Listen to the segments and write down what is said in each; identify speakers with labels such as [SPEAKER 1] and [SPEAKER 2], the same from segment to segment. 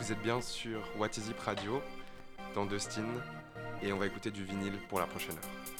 [SPEAKER 1] Vous êtes bien sur What Is It Radio dans Dustin et on va écouter du vinyle pour la prochaine heure.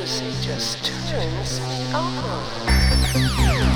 [SPEAKER 1] music just turns me on.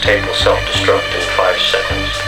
[SPEAKER 2] Table tape will self-destruct in five seconds.